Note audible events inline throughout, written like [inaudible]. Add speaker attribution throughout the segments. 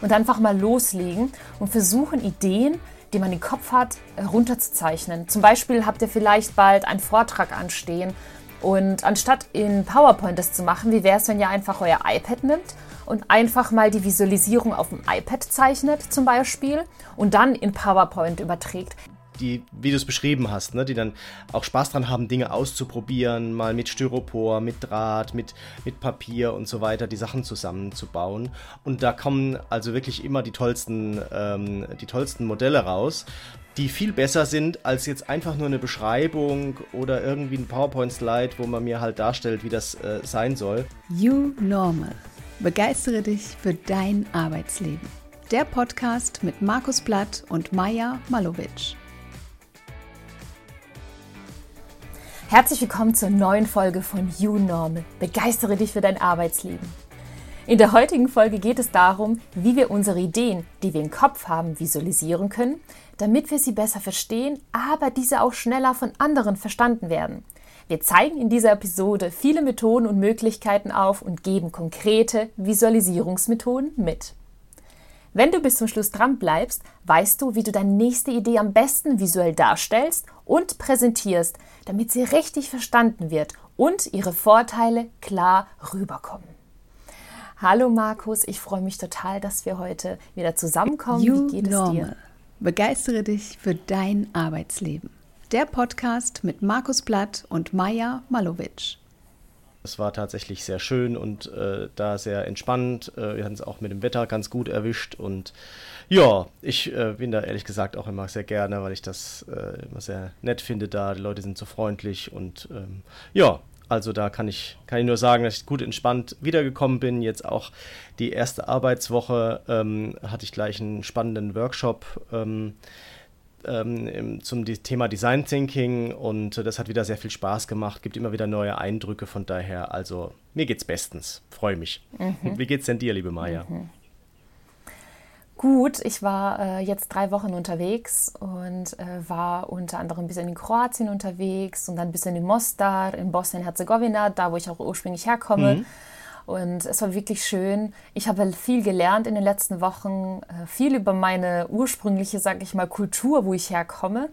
Speaker 1: und einfach mal loslegen und versuchen, Ideen, die man im Kopf hat, runterzuzeichnen. Zum Beispiel habt ihr vielleicht bald einen Vortrag anstehen und anstatt in PowerPoint das zu machen, wie wäre es, wenn ihr einfach euer iPad nimmt und einfach mal die Visualisierung auf dem iPad zeichnet zum Beispiel und dann in PowerPoint überträgt
Speaker 2: die, wie du es beschrieben hast, ne, die dann auch Spaß dran haben, Dinge auszuprobieren, mal mit Styropor, mit Draht, mit, mit Papier und so weiter, die Sachen zusammenzubauen. Und da kommen also wirklich immer die tollsten, ähm, die tollsten Modelle raus, die viel besser sind als jetzt einfach nur eine Beschreibung oder irgendwie ein PowerPoint-Slide, wo man mir halt darstellt, wie das äh, sein soll.
Speaker 3: You Normal. Begeistere dich für dein Arbeitsleben. Der Podcast mit Markus Blatt und Maja Malowitsch.
Speaker 1: Herzlich willkommen zur neuen Folge von You Normal. Begeistere dich für dein Arbeitsleben. In der heutigen Folge geht es darum, wie wir unsere Ideen, die wir im Kopf haben, visualisieren können, damit wir sie besser verstehen, aber diese auch schneller von anderen verstanden werden. Wir zeigen in dieser Episode viele Methoden und Möglichkeiten auf und geben konkrete Visualisierungsmethoden mit. Wenn du bis zum Schluss dran bleibst, weißt du, wie du deine nächste Idee am besten visuell darstellst und präsentierst, damit sie richtig verstanden wird und ihre Vorteile klar rüberkommen. Hallo Markus, ich freue mich total, dass wir heute wieder zusammenkommen.
Speaker 3: You wie geht es normal. dir? Begeistere dich für dein Arbeitsleben. Der Podcast mit Markus Blatt und Maja Malowitsch.
Speaker 2: Es war tatsächlich sehr schön und äh, da sehr entspannt. Äh, wir hatten es auch mit dem Wetter ganz gut erwischt und ja, ich äh, bin da ehrlich gesagt auch immer sehr gerne, weil ich das äh, immer sehr nett finde da. Die Leute sind so freundlich und ähm, ja, also da kann ich, kann ich nur sagen, dass ich gut entspannt wiedergekommen bin. Jetzt auch die erste Arbeitswoche ähm, hatte ich gleich einen spannenden Workshop. Ähm, ähm, zum Thema Design Thinking und das hat wieder sehr viel Spaß gemacht, gibt immer wieder neue Eindrücke von daher. Also mir geht's bestens, freue mich. Mhm. Wie geht's denn dir, liebe Maja? Mhm.
Speaker 1: Gut, ich war äh, jetzt drei Wochen unterwegs und äh, war unter anderem ein bisschen in Kroatien unterwegs und dann ein bisschen in Mostar, in Bosnien-Herzegowina, da wo ich auch ursprünglich herkomme. Mhm. Und es war wirklich schön. Ich habe viel gelernt in den letzten Wochen, äh, viel über meine ursprüngliche, sage ich mal, Kultur, wo ich herkomme.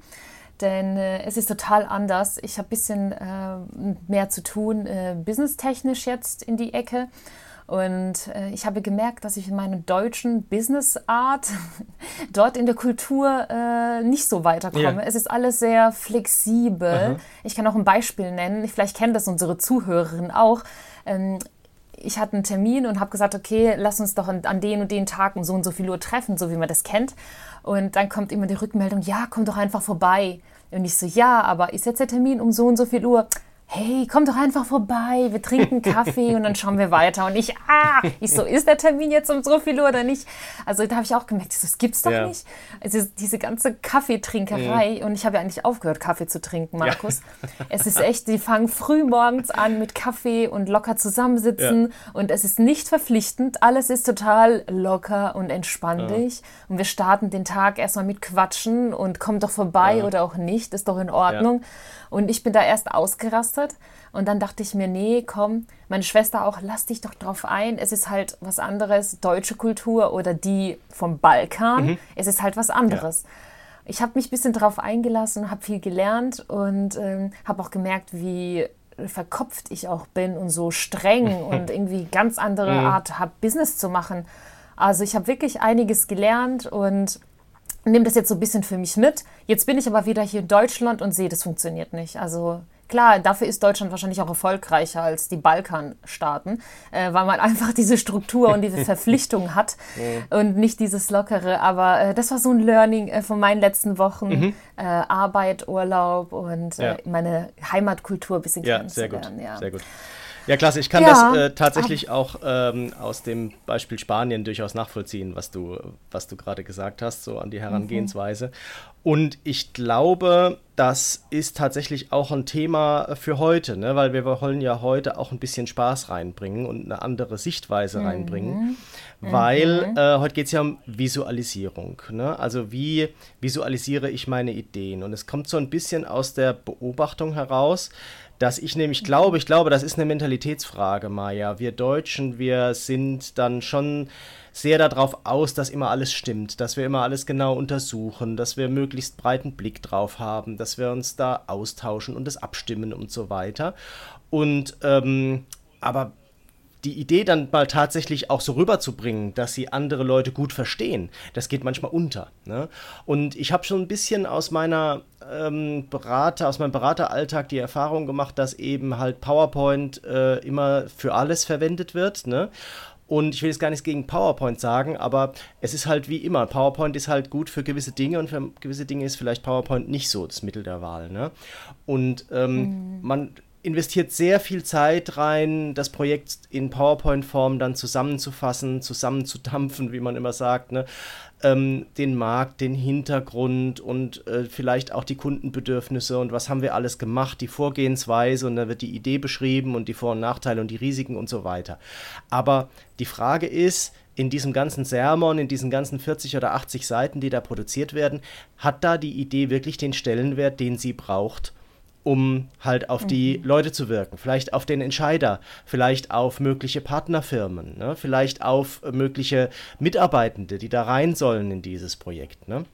Speaker 1: Denn äh, es ist total anders. Ich habe ein bisschen äh, mehr zu tun, businesstechnisch jetzt in die Ecke. Und äh, ich habe gemerkt, dass ich in meiner deutschen Business-Art [laughs] dort in der Kultur äh, nicht so weiterkomme. Yeah. Es ist alles sehr flexibel. Aha. Ich kann auch ein Beispiel nennen. Vielleicht kennen das unsere Zuhörerinnen auch. Ähm, ich hatte einen Termin und habe gesagt, okay, lass uns doch an, an den und den Tag um so und so viel Uhr treffen, so wie man das kennt. Und dann kommt immer die Rückmeldung, ja, komm doch einfach vorbei. Und ich so, ja, aber ist jetzt der Termin um so und so viel Uhr? Hey, komm doch einfach vorbei, wir trinken Kaffee und dann schauen wir weiter. Und ich, ah, ich so, ist der Termin jetzt um so viel Uhr oder nicht? Also da habe ich auch gemerkt, das gibt's doch ja. nicht. Also diese ganze Kaffeetrinkerei mhm. und ich habe ja eigentlich aufgehört, Kaffee zu trinken, Markus. Ja. Es ist echt, die fangen früh morgens an mit Kaffee und locker zusammensitzen ja. und es ist nicht verpflichtend, alles ist total locker und entspannlich und wir starten den Tag erstmal mit Quatschen und kommt doch vorbei oder auch nicht, ist doch in Ordnung. Und ich bin da erst ausgerastet und dann dachte ich mir, nee, komm, meine Schwester auch, lass dich doch drauf ein. Es ist halt was anderes, deutsche Kultur oder die vom Balkan. Mhm. Es ist halt was anderes. Ja. Ich habe mich ein bisschen drauf eingelassen, habe viel gelernt und ähm, habe auch gemerkt, wie verkopft ich auch bin und so streng [laughs] und irgendwie ganz andere mhm. Art habe, Business zu machen. Also ich habe wirklich einiges gelernt und nehme das jetzt so ein bisschen für mich mit. Jetzt bin ich aber wieder hier in Deutschland und sehe, das funktioniert nicht. Also klar, dafür ist Deutschland wahrscheinlich auch erfolgreicher als die Balkanstaaten, äh, weil man [laughs] einfach diese Struktur und diese Verpflichtung hat [laughs] und nicht dieses Lockere. Aber äh, das war so ein Learning äh, von meinen letzten Wochen. Mhm. Äh, Arbeit, Urlaub und äh, ja. meine Heimatkultur ein bisschen
Speaker 2: ja, kennenzulernen. Sehr gut, ja. sehr gut. Ja, klasse. Ich kann ja. das äh, tatsächlich auch ähm, aus dem Beispiel Spanien durchaus nachvollziehen, was du, was du gerade gesagt hast, so an die Herangehensweise. Mhm. Und ich glaube, das ist tatsächlich auch ein Thema für heute, ne? weil wir wollen ja heute auch ein bisschen Spaß reinbringen und eine andere Sichtweise mhm. reinbringen. Weil mhm. äh, heute geht es ja um Visualisierung. Ne? Also wie visualisiere ich meine Ideen? Und es kommt so ein bisschen aus der Beobachtung heraus, dass ich nämlich glaube, ich glaube, das ist eine Mentalitätsfrage, Maja. Wir Deutschen, wir sind dann schon sehr darauf aus, dass immer alles stimmt, dass wir immer alles genau untersuchen, dass wir möglichst breiten Blick drauf haben, dass wir uns da austauschen und es abstimmen und so weiter. Und ähm, aber die Idee dann mal tatsächlich auch so rüberzubringen, dass sie andere Leute gut verstehen, das geht manchmal unter. Ne? Und ich habe schon ein bisschen aus meiner ähm, Berater, aus meinem Berateralltag die Erfahrung gemacht, dass eben halt PowerPoint äh, immer für alles verwendet wird. Ne? Und ich will jetzt gar nichts gegen PowerPoint sagen, aber es ist halt wie immer. PowerPoint ist halt gut für gewisse Dinge und für gewisse Dinge ist vielleicht PowerPoint nicht so das Mittel der Wahl. Ne? Und ähm, mhm. man investiert sehr viel Zeit rein, das Projekt in PowerPoint-Form dann zusammenzufassen, zusammenzudampfen, wie man immer sagt, ne? ähm, den Markt, den Hintergrund und äh, vielleicht auch die Kundenbedürfnisse und was haben wir alles gemacht, die Vorgehensweise und dann wird die Idee beschrieben und die Vor- und Nachteile und die Risiken und so weiter. Aber die Frage ist, in diesem ganzen Sermon, in diesen ganzen 40 oder 80 Seiten, die da produziert werden, hat da die Idee wirklich den Stellenwert, den sie braucht, um halt auf mhm. die Leute zu wirken, vielleicht auf den Entscheider, vielleicht auf mögliche Partnerfirmen, ne? vielleicht auf mögliche Mitarbeitende, die da rein sollen in dieses Projekt. Ne?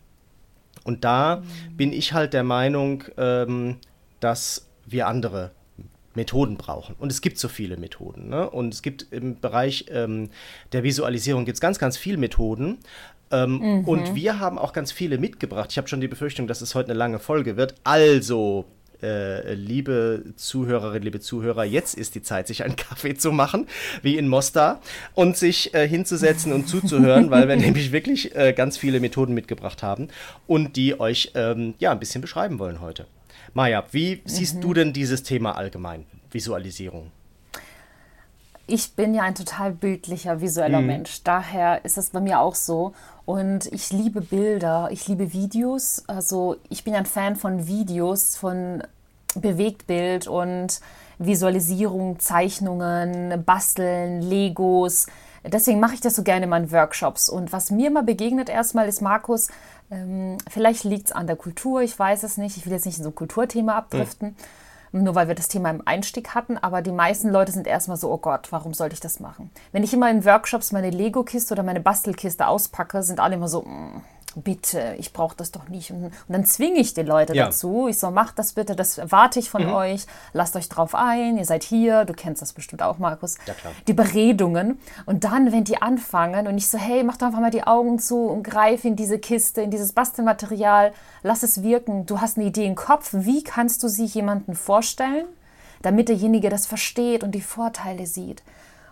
Speaker 2: Und da mhm. bin ich halt der Meinung, ähm, dass wir andere Methoden brauchen. Und es gibt so viele Methoden. Ne? Und es gibt im Bereich ähm, der Visualisierung gibt's ganz, ganz viele Methoden. Ähm, mhm. Und wir haben auch ganz viele mitgebracht. Ich habe schon die Befürchtung, dass es heute eine lange Folge wird. Also äh, liebe Zuhörerinnen, liebe Zuhörer, jetzt ist die Zeit, sich einen [laughs] Kaffee zu machen, wie in Mostar, und sich äh, hinzusetzen und zuzuhören, weil wir [laughs] nämlich wirklich äh, ganz viele Methoden mitgebracht haben und die euch ähm, ja ein bisschen beschreiben wollen heute. Maja, wie siehst mhm. du denn dieses Thema allgemein, Visualisierung?
Speaker 1: Ich bin ja ein total bildlicher, visueller mhm. Mensch. Daher ist das bei mir auch so. Und ich liebe Bilder, ich liebe Videos. Also ich bin ein Fan von Videos, von Bewegtbild und Visualisierung, Zeichnungen, Basteln, Legos. Deswegen mache ich das so gerne in meinen Workshops. Und was mir immer begegnet erstmal ist, Markus, ähm, vielleicht liegt es an der Kultur, ich weiß es nicht. Ich will jetzt nicht in so ein Kulturthema abdriften. Mhm nur weil wir das Thema im Einstieg hatten, aber die meisten Leute sind erstmal so, oh Gott, warum sollte ich das machen? Wenn ich immer in Workshops meine Lego-Kiste oder meine Bastelkiste auspacke, sind alle immer so, mm, bitte, ich brauche das doch nicht. Und, dann zwinge ich die Leute ja. dazu. Ich so, macht das bitte, das erwarte ich von mhm. euch. Lasst euch drauf ein, ihr seid hier. Du kennst das bestimmt auch, Markus. Ja. Die Beredungen. Und dann, wenn die anfangen und ich so, hey, mach doch einfach mal die Augen zu und greif in diese Kiste, in dieses Bastelmaterial, lass es wirken. Du hast eine Idee im Kopf. Wie kannst du sie jemandem vorstellen, damit derjenige das versteht und die Vorteile sieht?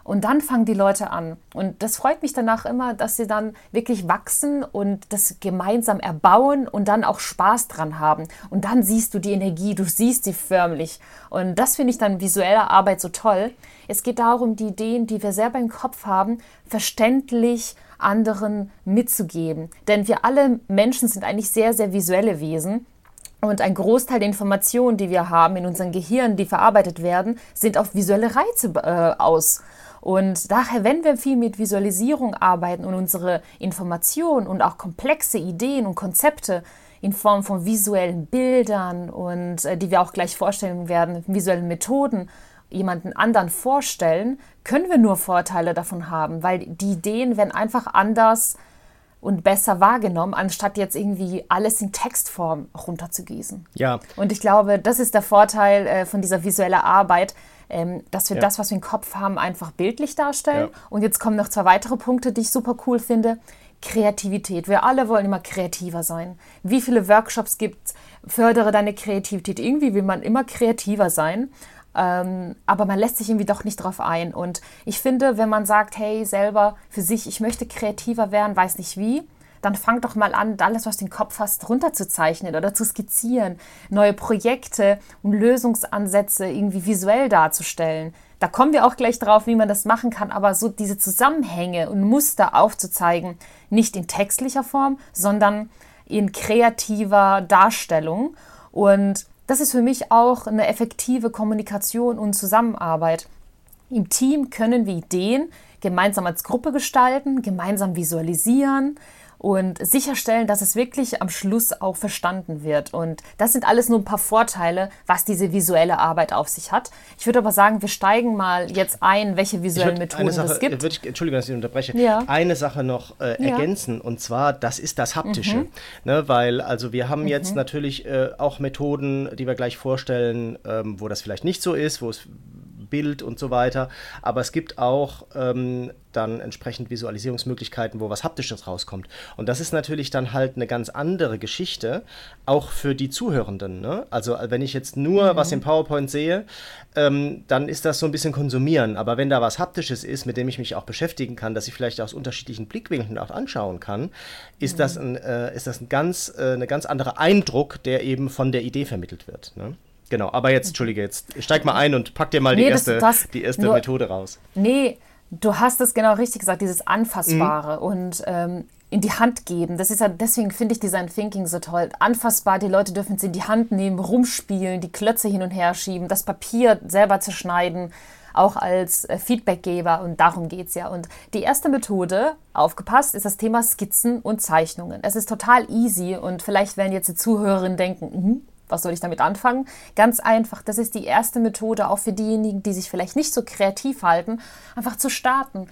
Speaker 1: Und dann fangen die Leute an. Und das freut mich danach immer, dass sie dann wirklich wachsen und das gemeinsam erbauen und dann auch Spaß dran haben. Und dann siehst du die Energie, du siehst sie förmlich. Und das finde ich dann visueller Arbeit so toll. Es geht darum, die Ideen, die wir selber im Kopf haben, verständlich anderen mitzugeben. Denn wir alle Menschen sind eigentlich sehr, sehr visuelle Wesen. Und ein Großteil der Informationen, die wir haben in unserem Gehirn, die verarbeitet werden, sind auf visuelle Reize äh, aus. Und daher, wenn wir viel mit Visualisierung arbeiten und unsere Informationen und auch komplexe Ideen und Konzepte in Form von visuellen Bildern und äh, die wir auch gleich vorstellen werden, visuellen Methoden jemanden anderen vorstellen, können wir nur Vorteile davon haben, weil die Ideen werden einfach anders und besser wahrgenommen, anstatt jetzt irgendwie alles in Textform runterzugießen.
Speaker 2: Ja.
Speaker 1: Und ich glaube, das ist der Vorteil äh, von dieser visuellen Arbeit, ähm, dass wir ja. das, was wir im Kopf haben, einfach bildlich darstellen. Ja. Und jetzt kommen noch zwei weitere Punkte, die ich super cool finde. Kreativität. Wir alle wollen immer kreativer sein. Wie viele Workshops gibt es? Fördere deine Kreativität. Irgendwie will man immer kreativer sein. Ähm, aber man lässt sich irgendwie doch nicht drauf ein. Und ich finde, wenn man sagt, hey, selber für sich, ich möchte kreativer werden, weiß nicht wie, dann fang doch mal an, alles, was du im Kopf hast, runterzuzeichnen oder zu skizzieren, neue Projekte und Lösungsansätze irgendwie visuell darzustellen. Da kommen wir auch gleich drauf, wie man das machen kann, aber so diese Zusammenhänge und Muster aufzuzeigen, nicht in textlicher Form, sondern in kreativer Darstellung. Und das ist für mich auch eine effektive Kommunikation und Zusammenarbeit. Im Team können wir Ideen gemeinsam als Gruppe gestalten, gemeinsam visualisieren und sicherstellen, dass es wirklich am Schluss auch verstanden wird. Und das sind alles nur ein paar Vorteile, was diese visuelle Arbeit auf sich hat. Ich würde aber sagen, wir steigen mal jetzt ein, welche visuellen Methoden
Speaker 2: Sache,
Speaker 1: es gibt.
Speaker 2: Ich, Entschuldigung, dass ich unterbreche.
Speaker 1: Ja.
Speaker 2: Eine Sache noch äh,
Speaker 1: Ja.
Speaker 2: ergänzen und zwar, das ist das Haptische.
Speaker 1: Mhm.
Speaker 2: Ne, weil, also wir haben jetzt natürlich äh, auch Methoden, die wir gleich vorstellen, ähm, wo das vielleicht nicht so ist, wo es Bild und so weiter. Aber es gibt auch ähm, dann entsprechend Visualisierungsmöglichkeiten, wo was Haptisches rauskommt. Und das ist natürlich dann halt eine ganz andere Geschichte, auch für die Zuhörenden. Ne? Also wenn ich jetzt nur was im PowerPoint sehe, ähm, dann ist das so ein bisschen konsumieren. Aber wenn da was Haptisches ist, mit dem ich mich auch beschäftigen kann, dass ich vielleicht aus unterschiedlichen Blickwinkeln auch anschauen kann, ist das ein, äh, ist das ein ganz, äh, eine ganz andere Eindruck, der eben von der Idee vermittelt wird. Ne? Genau, aber jetzt, Entschuldige, jetzt steig mal ein und pack dir mal die
Speaker 1: Nee, das-
Speaker 2: erste,
Speaker 1: das-
Speaker 2: die erste
Speaker 1: nur-
Speaker 2: Methode raus.
Speaker 1: Nee, du hast es genau richtig gesagt, dieses Anfassbare und ähm, in die Hand geben. Das ist ja, deswegen finde ich Design Thinking so toll. Anfassbar, die Leute dürfen es in die Hand nehmen, rumspielen, die Klötze hin und her schieben, das Papier selber zerschneiden, auch als äh, Feedbackgeber und darum geht es ja. Und die erste Methode, aufgepasst, ist das Thema Skizzen und Zeichnungen. Es ist total easy und vielleicht werden jetzt die Zuhörerinnen denken, mhm, was soll ich damit anfangen? Ganz einfach, das ist die erste Methode auch für diejenigen, die sich vielleicht nicht so kreativ halten, einfach zu starten.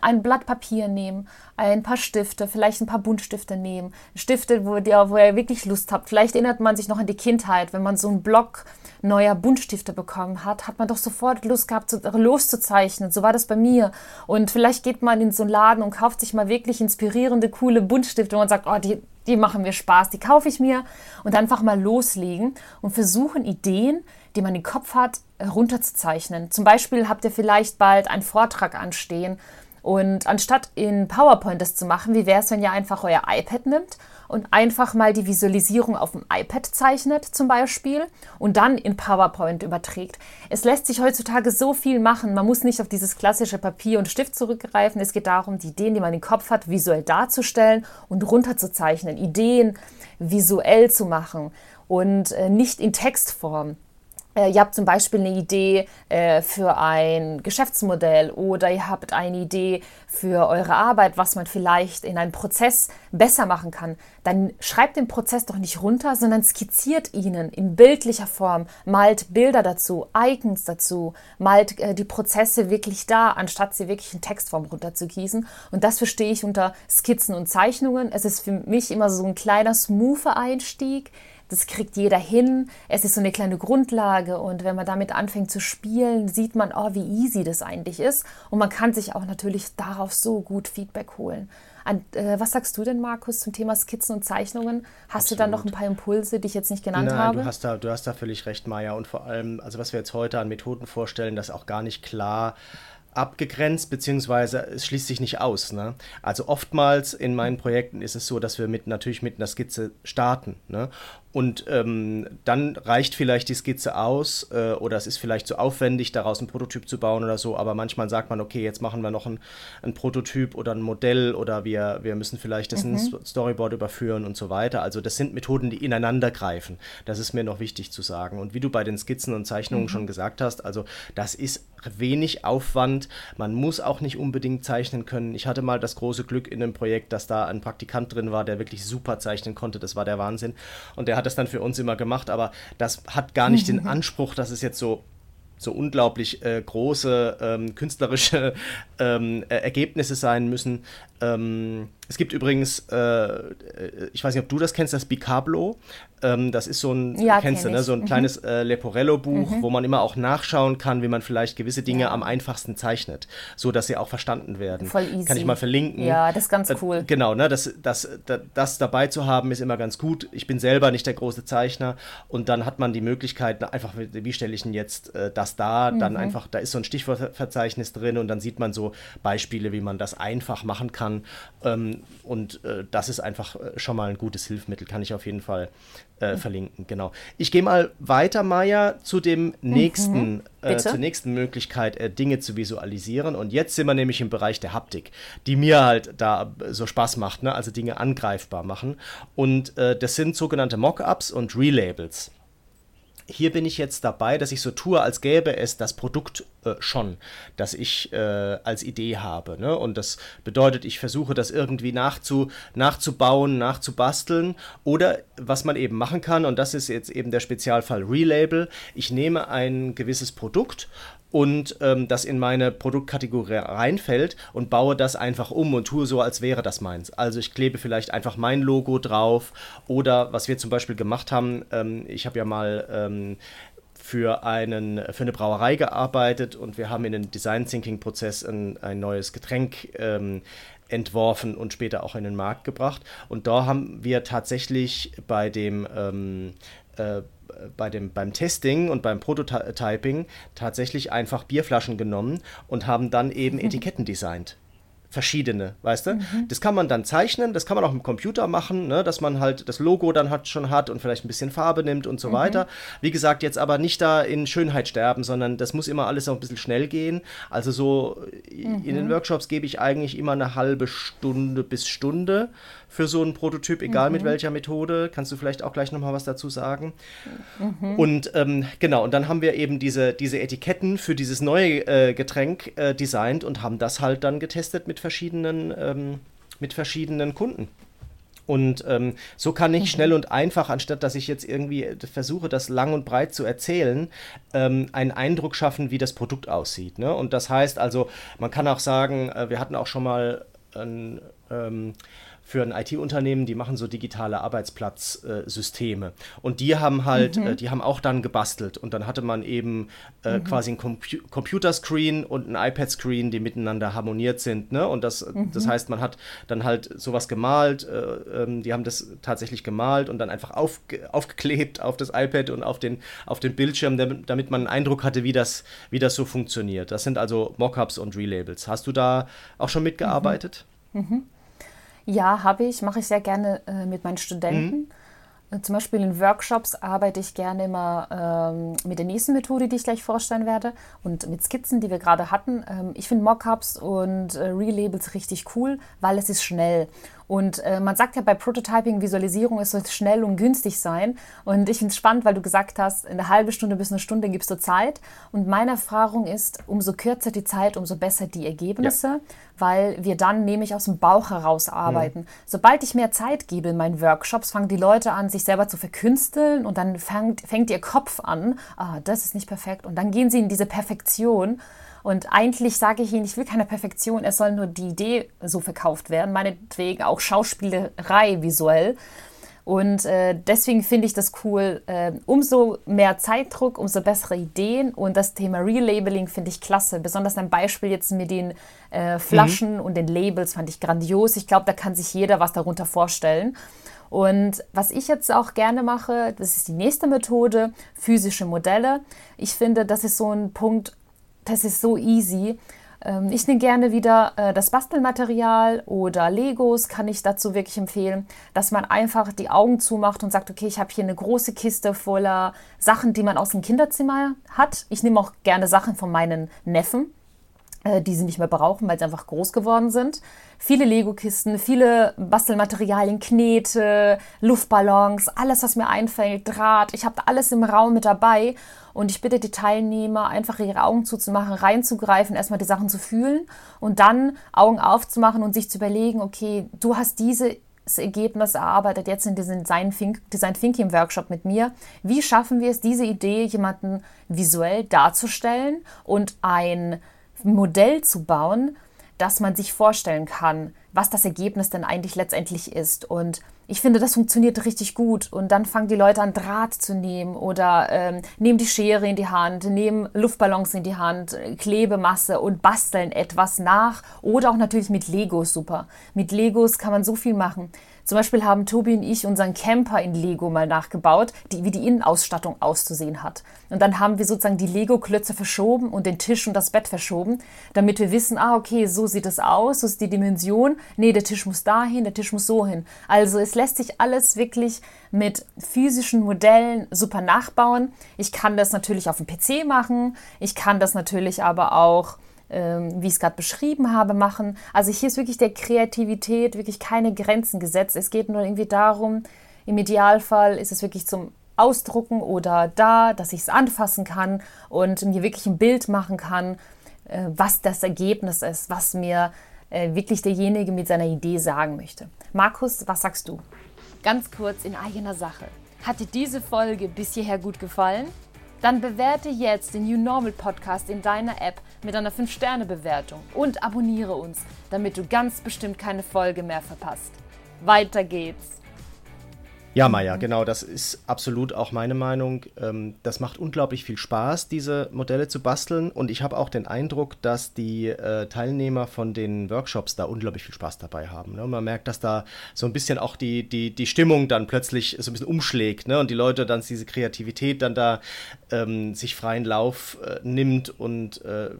Speaker 1: Ein Blatt Papier nehmen, ein paar Stifte, vielleicht ein paar Buntstifte nehmen. Stifte, wo ihr, wo ihr wirklich Lust habt. Vielleicht erinnert man sich noch an die Kindheit, wenn man so einen Block neuer Buntstifte bekommen hat, hat man doch sofort Lust gehabt, zu, loszuzeichnen. So war das bei mir. Und vielleicht geht man in so einen Laden und kauft sich mal wirklich inspirierende, coole Buntstifte und sagt, oh, die, die machen mir Spaß, die kaufe ich mir und einfach mal loslegen und versuchen Ideen, die man im Kopf hat, runterzuzeichnen. Zum Beispiel habt ihr vielleicht bald einen Vortrag anstehen und anstatt in PowerPoint das zu machen, wie wäre es, wenn ihr einfach euer iPad nimmt und einfach mal die Visualisierung auf dem iPad zeichnet zum Beispiel und dann in PowerPoint überträgt. Es lässt sich heutzutage so viel machen. Man muss nicht auf dieses klassische Papier und Stift zurückgreifen. Es geht darum, die Ideen, die man im Kopf hat, visuell darzustellen und runterzuzeichnen, Ideen visuell zu machen und äh, nicht in Textform. Äh, Ihr habt zum Beispiel eine Idee äh, für ein Geschäftsmodell oder ihr habt eine Idee für eure Arbeit, was man vielleicht in einem Prozess besser machen kann. Dann schreibt den Prozess doch nicht runter, sondern skizziert ihn in bildlicher Form, malt Bilder dazu, Icons dazu, malt äh, die Prozesse wirklich da, anstatt sie wirklich in Textform runterzugießen. Und das verstehe ich unter Skizzen und Zeichnungen. Es ist für mich immer so ein kleiner, smoother Einstieg. Das kriegt jeder hin. Es ist so eine kleine Grundlage und wenn man damit anfängt zu spielen, sieht man, oh, wie easy das eigentlich ist. Und man kann sich auch natürlich darauf so gut Feedback holen. An, äh, was sagst du denn, Markus, zum Thema Skizzen und Zeichnungen? Hast du da noch ein paar Impulse, die ich jetzt nicht genannt
Speaker 2: Nein,
Speaker 1: habe?
Speaker 2: du hast, da, du hast da völlig recht, Maja. Und vor allem, also was wir jetzt heute an Methoden vorstellen, das auch gar nicht klar abgegrenzt, beziehungsweise es schließt sich nicht aus. Ne? Also oftmals in meinen Projekten ist es so, dass wir mit, natürlich mit einer Skizze starten. Ne? Und ähm, dann reicht vielleicht die Skizze aus äh, oder es ist vielleicht zu aufwendig, daraus ein Prototyp zu bauen oder so, aber manchmal sagt man, okay, jetzt machen wir noch ein, ein Prototyp oder ein Modell oder wir, wir müssen vielleicht das in ein Storyboard überführen und so weiter. Also das sind Methoden, die ineinander greifen. Das ist mir noch wichtig zu sagen. Und wie du bei den Skizzen und Zeichnungen schon gesagt hast, also das ist wenig Aufwand. Man muss auch nicht unbedingt zeichnen können. Ich hatte mal das große Glück in einem Projekt, dass da ein Praktikant drin war, der wirklich super zeichnen konnte. Das war der Wahnsinn. Und der hat das dann für uns immer gemacht, aber das hat gar nicht den [laughs] Anspruch, dass es jetzt so so unglaublich äh, große ähm, künstlerische [laughs] ähm, äh, Ergebnisse sein müssen. Ähm, es gibt übrigens, äh, äh, ich weiß nicht, ob du das kennst, das Bicablo. Ähm, das ist so ein,
Speaker 1: Ja,
Speaker 2: kennst du,
Speaker 1: kenn
Speaker 2: ne?
Speaker 1: ich.
Speaker 2: so ein
Speaker 1: Mhm.
Speaker 2: kleines äh, Leporello-Buch, wo man immer auch nachschauen kann, wie man vielleicht gewisse Dinge
Speaker 1: Ja.
Speaker 2: am einfachsten zeichnet, so dass sie auch verstanden werden.
Speaker 1: Voll easy.
Speaker 2: Kann ich mal verlinken.
Speaker 1: Ja, das ist ganz
Speaker 2: Äh,
Speaker 1: cool.
Speaker 2: Genau, ne, das, das, das, das dabei zu haben, ist immer ganz gut. Ich bin selber nicht der große Zeichner und dann hat man die Möglichkeit, einfach, wie stelle ich denn jetzt äh, das da? Dann einfach, da ist so ein Stichwortverzeichnis drin und dann sieht man so Beispiele, wie man das einfach machen kann. Ähm, und äh, das ist einfach äh, schon mal ein gutes Hilfsmittel, kann ich auf jeden Fall äh, verlinken. Genau. Ich gehe mal weiter, Maja, zu dem nächsten, äh,
Speaker 1: Bitte.
Speaker 2: zur nächsten Möglichkeit, äh, Dinge zu visualisieren. Und jetzt sind wir nämlich im Bereich der Haptik, die mir halt da äh, so Spaß macht, ne? also Dinge angreifbar machen. Und äh, das sind sogenannte Mockups und Relabels. Hier bin ich jetzt dabei, dass ich so tue, als gäbe es das Produkt äh, schon, das ich äh, als Idee habe. Ne? Und das bedeutet, ich versuche das irgendwie nachzu, nachzubauen, nachzubasteln. Oder was man eben machen kann, und das ist jetzt eben der Spezialfall Relabel, ich nehme ein gewisses Produkt und ähm, das in meine Produktkategorie reinfällt und baue das einfach um und tue so, als wäre das meins. Also ich klebe vielleicht einfach mein Logo drauf oder was wir zum Beispiel gemacht haben, ähm, ich habe ja mal ähm, für, einen, für eine Brauerei gearbeitet und wir haben in den Design Thinking Prozess ein, ein neues Getränk ähm, entworfen und später auch in den Markt gebracht. Und da haben wir tatsächlich bei dem ähm, äh, bei dem, beim Testing und beim Prototyping tatsächlich einfach Bierflaschen genommen und haben dann eben Etiketten designt verschiedene, weißt du? Mhm. Das kann man dann zeichnen, das kann man auch im Computer machen, ne? dass man halt das Logo dann hat, schon hat und vielleicht ein bisschen Farbe nimmt und so mhm. weiter. Wie gesagt, jetzt aber nicht da in Schönheit sterben, sondern das muss immer alles auch ein bisschen schnell gehen. Also so mhm. in den mhm. Workshops gebe ich eigentlich immer eine halbe Stunde bis Stunde für so einen Prototyp, egal mit mhm. welcher Methode. Kannst du vielleicht auch gleich nochmal was dazu sagen? Mhm. Und ähm, genau, und dann haben wir eben diese, diese Etiketten für dieses neue äh, Getränk äh, designt und haben das halt dann getestet mit verschiedenen, ähm, mit verschiedenen Kunden. Und ähm, so kann ich mhm. schnell und einfach, anstatt dass ich jetzt irgendwie versuche, das lang und breit zu erzählen, ähm, einen Eindruck schaffen, wie das Produkt aussieht. Ne? Und das heißt also, man kann auch sagen, äh, wir hatten auch schon mal ein. Ähm, für ein IT-Unternehmen, die machen so digitale Arbeitsplatzsysteme. Äh, und die haben halt, mhm. äh, die haben auch dann gebastelt. Und dann hatte man eben äh, mhm. quasi ein Compu Computerscreen und ein iPad-Screen, die miteinander harmoniert sind. Ne? Und das, mhm. das heißt, man hat dann halt sowas gemalt. Äh, ähm, die haben das tatsächlich gemalt und dann einfach aufge aufgeklebt auf das iPad und auf den, auf den Bildschirm, damit, damit man einen Eindruck hatte, wie das, wie das so funktioniert. Das sind also Mockups und Relabels. Hast du da auch schon mitgearbeitet?
Speaker 1: Mhm. Ja, habe ich, mache ich sehr gerne äh, mit meinen Studenten. Mhm. Äh, zum Beispiel in Workshops arbeite ich gerne immer ähm, mit der nächsten Methode, die ich gleich vorstellen werde, und mit Skizzen, die wir gerade hatten. Ähm, ich finde Mockups und äh, Relabels richtig cool, weil es ist schnell. Und äh, man sagt ja bei Prototyping, Visualisierung, es soll schnell und günstig sein. Und ich finde es spannend, weil du gesagt hast, eine halbe Stunde bis eine Stunde gibst du Zeit. Und meine Erfahrung ist, umso kürzer die Zeit, umso besser die Ergebnisse, ja. weil wir dann nämlich aus dem Bauch heraus arbeiten. Mhm. Sobald ich mehr Zeit gebe in meinen Workshops, fangen die Leute an, sich selber zu verkünsteln und dann fängt, fängt ihr Kopf an, ah, das ist nicht perfekt. Und dann gehen sie in diese Perfektion. Und eigentlich sage ich ihnen, ich will keine Perfektion, es soll nur die Idee so verkauft werden, meinetwegen auch Schauspielerei visuell. Und äh, deswegen finde ich das cool. Äh, umso mehr Zeitdruck, umso bessere Ideen. Und das Thema Relabeling finde ich klasse. Besonders ein Beispiel jetzt mit den äh, Flaschen mhm. und den Labels fand ich grandios. Ich glaube, da kann sich jeder was darunter vorstellen. Und was ich jetzt auch gerne mache, das ist die nächste Methode, physische Modelle. Ich finde, das ist so ein Punkt, das ist so easy. Ähm, ich nehme gerne wieder äh, das Bastelmaterial oder Legos, kann ich dazu wirklich empfehlen, dass man einfach die Augen zumacht und sagt, okay, ich habe hier eine große Kiste voller Sachen, die man aus dem Kinderzimmer hat. Ich nehme auch gerne Sachen von meinen Neffen, äh, die sie nicht mehr brauchen, weil sie einfach groß geworden sind. Viele Lego-Kisten, viele Bastelmaterialien, Knete, Luftballons, alles, was mir einfällt, Draht. Ich habe alles im Raum mit dabei und ich bitte die Teilnehmer, einfach ihre Augen zuzumachen, reinzugreifen, erstmal die Sachen zu fühlen und dann Augen aufzumachen und sich zu überlegen, okay, du hast diese das Ergebnis erarbeitet jetzt in diesem Design, Think, Design Thinking Workshop mit mir. Wie schaffen wir es, diese Idee jemanden visuell darzustellen und ein Modell zu bauen, dass man sich vorstellen kann, was das Ergebnis denn eigentlich letztendlich ist. Und ich finde, das funktioniert richtig gut. Und dann fangen die Leute an, Draht zu nehmen oder ähm, nehmen die Schere in die Hand, nehmen Luftballons in die Hand, Klebemasse und basteln etwas nach. Oder auch natürlich mit Legos super. Mit Legos kann man so viel machen. Zum Beispiel haben Tobi und ich unseren Camper in Lego mal nachgebaut, die, wie die Innenausstattung auszusehen hat. Und dann haben wir sozusagen die Lego-Klötze verschoben und den Tisch und das Bett verschoben, damit wir wissen, ah, okay, so sieht es aus, so ist die Dimension. Nee, der Tisch muss dahin, der Tisch muss so hin. Also es lässt sich alles wirklich mit physischen Modellen super nachbauen. Ich kann das natürlich auf dem PC machen. Ich kann das natürlich aber auch ähm, wie ich es gerade beschrieben habe, machen. Also hier ist wirklich der Kreativität wirklich keine Grenzen gesetzt. Es geht nur irgendwie darum, im Idealfall ist es wirklich zum ausdrucken oder da, dass ich es anfassen kann und mir wirklich ein Bild machen kann, äh, was das Ergebnis ist, was mir äh, wirklich derjenige mit seiner Idee sagen möchte. Markus, was sagst du? Ganz kurz in eigener Sache. Hat dir diese Folge bis hierher gut gefallen? Dann bewerte jetzt den New Normal Podcast in deiner App mit einer 5-Sterne-Bewertung und abonniere uns, damit du ganz bestimmt keine Folge mehr verpasst. Weiter geht's!
Speaker 2: Ja, Maja, genau, das ist absolut auch meine Meinung. Ähm, das macht unglaublich viel Spaß, diese Modelle zu basteln. Und ich habe auch den Eindruck, dass die äh, Teilnehmer von den Workshops da unglaublich viel Spaß dabei haben. Ne? Man merkt, dass da so ein bisschen auch die, die, die Stimmung dann plötzlich so ein bisschen umschlägt ne? und die Leute dann diese Kreativität dann da ähm, sich freien Lauf äh, nimmt und äh,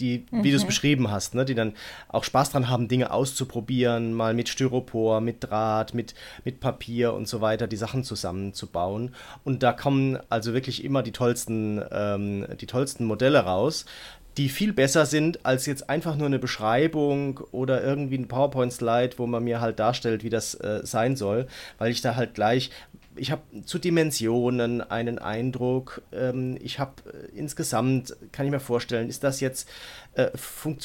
Speaker 2: die, mhm. wie du es beschrieben hast, ne, die dann auch Spaß dran haben, Dinge auszuprobieren, mal mit Styropor, mit Draht, mit, mit Papier und so weiter, die Sachen zusammenzubauen. Und da kommen also wirklich immer die tollsten, ähm, die tollsten Modelle raus die viel besser sind als jetzt einfach nur eine Beschreibung oder irgendwie ein PowerPoint-Slide, wo man mir halt darstellt, wie das äh, sein soll, weil ich da halt gleich ich habe zu Dimensionen einen Eindruck. Ähm, ich habe äh, insgesamt, kann ich mir vorstellen, ist das jetzt, äh,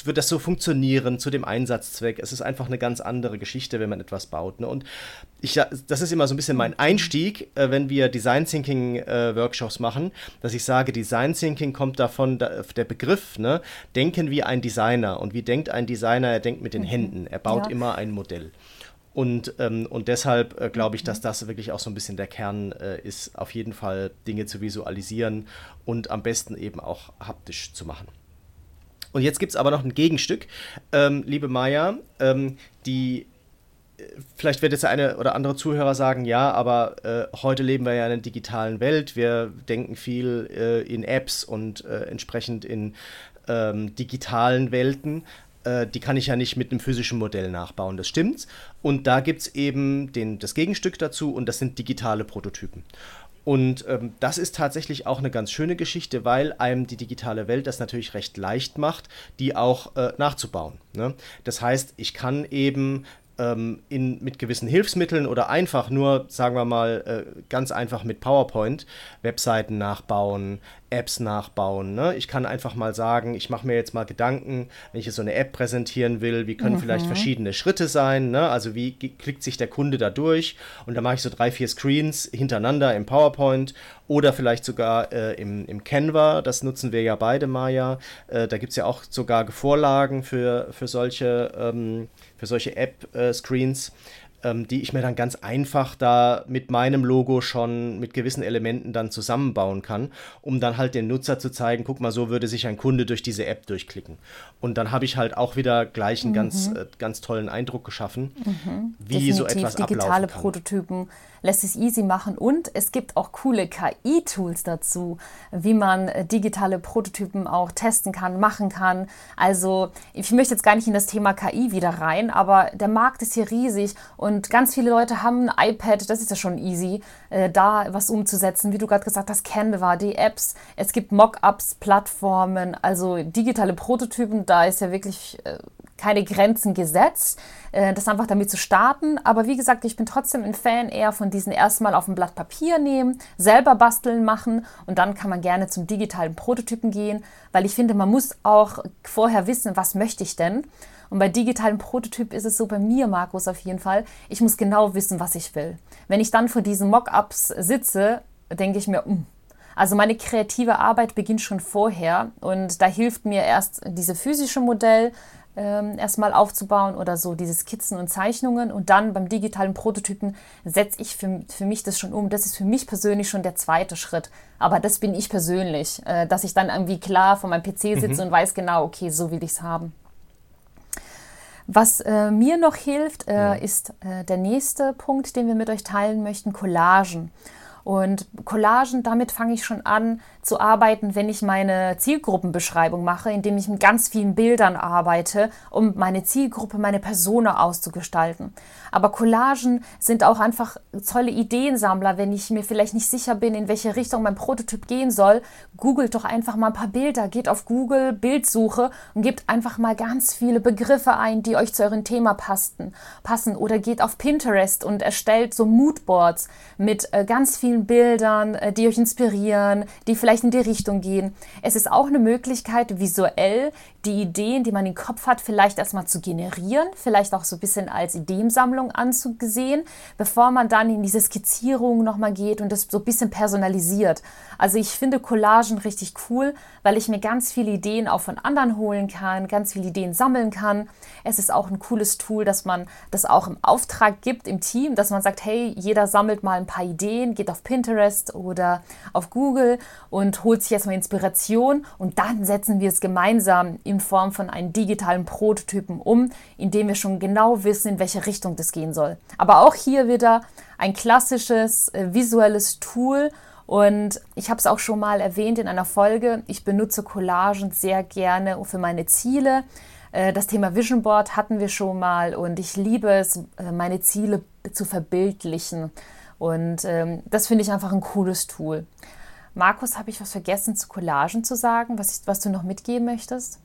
Speaker 2: wird das so funktionieren zu dem Einsatzzweck? Es ist einfach eine ganz andere Geschichte, wenn man etwas baut. Ne? Und ich, das ist immer so ein bisschen mein Einstieg, äh, wenn wir Design Thinking äh, Workshops machen, dass ich sage, Design Thinking kommt davon, da, der Begriff, ne? denken wie ein Designer. Und wie denkt ein Designer? Er denkt mit den mhm. Händen. Er baut ja. immer ein Modell. Und, ähm, und deshalb äh, glaube ich, dass das wirklich auch so ein bisschen der Kern äh, ist, auf jeden Fall Dinge zu visualisieren und am besten eben auch haptisch zu machen. Und jetzt gibt es aber noch ein Gegenstück, ähm, liebe Maya, ähm, die äh, Vielleicht wird jetzt der eine oder andere Zuhörer sagen, ja, aber äh, heute leben wir ja in einer digitalen Welt. Wir denken viel äh, in Apps und äh, entsprechend in ähm, digitalen Welten. Äh, die kann ich ja nicht mit einem physischen Modell nachbauen, das stimmt. Und da gibt es eben den, das Gegenstück dazu und das sind digitale Prototypen. Und ähm, das ist tatsächlich auch eine ganz schöne Geschichte, weil einem die digitale Welt das natürlich recht leicht macht, die auch äh, nachzubauen. Ne? Das heißt, ich kann eben ähm, in, mit gewissen Hilfsmitteln oder einfach nur, sagen wir mal, äh, ganz einfach mit PowerPoint Webseiten nachbauen, Apps nachbauen. Ne? Ich kann einfach mal sagen, ich mache mir jetzt mal Gedanken, wenn ich jetzt so eine App präsentieren will, wie können mhm. vielleicht verschiedene Schritte sein, ne? also wie klickt sich der Kunde da durch und dann mache ich so drei, vier Screens hintereinander im PowerPoint oder vielleicht sogar äh, im, im Canva, das nutzen wir ja beide Maya. Äh, da gibt es ja auch sogar Vorlagen für, für solche, ähm, für solche App-Screens. Äh, ähm, die ich mir dann ganz einfach da mit meinem Logo schon mit gewissen Elementen dann zusammenbauen kann, um dann halt den Nutzer zu zeigen, guck mal, so würde sich ein Kunde durch diese App durchklicken. Und dann habe ich halt auch wieder gleich einen mhm. ganz, äh, ganz tollen Eindruck geschaffen, mhm. wie Definitiv so etwas
Speaker 1: digitale Prototypen lässt es easy machen. Und es gibt auch coole KI-Tools dazu, wie man digitale Prototypen auch testen kann, machen kann. Also ich möchte jetzt gar nicht in das Thema KI wieder rein, aber der Markt ist hier riesig und ganz viele Leute haben ein iPad, das ist ja schon easy, äh, da was umzusetzen, wie du gerade gesagt hast, Canva, die Apps, es gibt Mockups, Plattformen, also digitale Prototypen, da ist ja wirklich äh, keine Grenzen gesetzt, äh, das einfach damit zu starten. Aber wie gesagt, ich bin trotzdem ein Fan eher von diesen erstmal auf ein Blatt Papier nehmen, selber basteln machen und dann kann man gerne zum digitalen Prototypen gehen, weil ich finde, man muss auch vorher wissen, was möchte ich denn. Und bei digitalen Prototyp ist es so bei mir, Markus, auf jeden Fall, ich muss genau wissen, was ich will. Wenn ich dann vor diesen Mockups sitze, denke ich mir, mh, hm, also meine kreative Arbeit beginnt schon vorher und da hilft mir erst diese physische Modell, ähm, erstmal aufzubauen oder so diese Skizzen und Zeichnungen und dann beim digitalen Prototypen setze ich für, für mich das schon um. Das ist für mich persönlich schon der zweite Schritt. Aber das bin ich persönlich, äh, dass ich dann irgendwie klar vor meinem PC sitze mhm. und weiß genau, okay, so will ich es haben. Was äh, mir noch hilft, äh, ja. ist äh, der nächste Punkt, den wir mit euch teilen möchten, Collagen. Und Collagen, damit fange ich schon an, zu arbeiten, wenn ich meine Zielgruppenbeschreibung mache, indem ich mit ganz vielen Bildern arbeite, um meine Zielgruppe, meine Persona auszugestalten. Aber Collagen sind auch einfach tolle Ideensammler, wenn ich mir vielleicht nicht sicher bin, in welche Richtung mein Prototyp gehen soll. Googelt doch einfach mal ein paar Bilder, geht auf Google Bildsuche und gebt einfach mal ganz viele Begriffe ein, die euch zu eurem Thema passen. passen. Oder geht auf Pinterest und erstellt so Moodboards mit äh, ganz vielen Bildern, äh, die euch inspirieren, die vielleicht in die Richtung gehen. Es ist auch eine Möglichkeit, visuell die Ideen, die man im Kopf hat, vielleicht erstmal zu generieren, vielleicht auch so ein bisschen als Ideensammlung anzusehen, bevor man dann in diese Skizzierung nochmal geht und das so ein bisschen personalisiert. Also ich finde Collagen richtig cool, weil ich mir ganz viele Ideen auch von anderen holen kann, ganz viele Ideen sammeln kann. Es ist auch ein cooles Tool, dass man das auch im Auftrag gibt im Team, dass man sagt, hey, jeder sammelt mal ein paar Ideen, geht auf Pinterest oder auf Google und holt sich erstmal Inspiration und dann setzen wir es gemeinsam in Form von einem digitalen Prototypen um, indem wir schon genau wissen, in welche Richtung das gehen soll. Aber auch hier wieder ein klassisches äh, visuelles Tool und ich habe es auch schon mal erwähnt in einer Folge, ich benutze Collagen sehr gerne für meine Ziele. Äh, das Thema Vision Board hatten wir schon mal und ich liebe es, äh, meine Ziele zu verbildlichen. Und ähm, das finde ich einfach ein cooles Tool. Markus, habe ich was vergessen zu Collagen zu sagen, was, ich, was du noch mitgeben möchtest?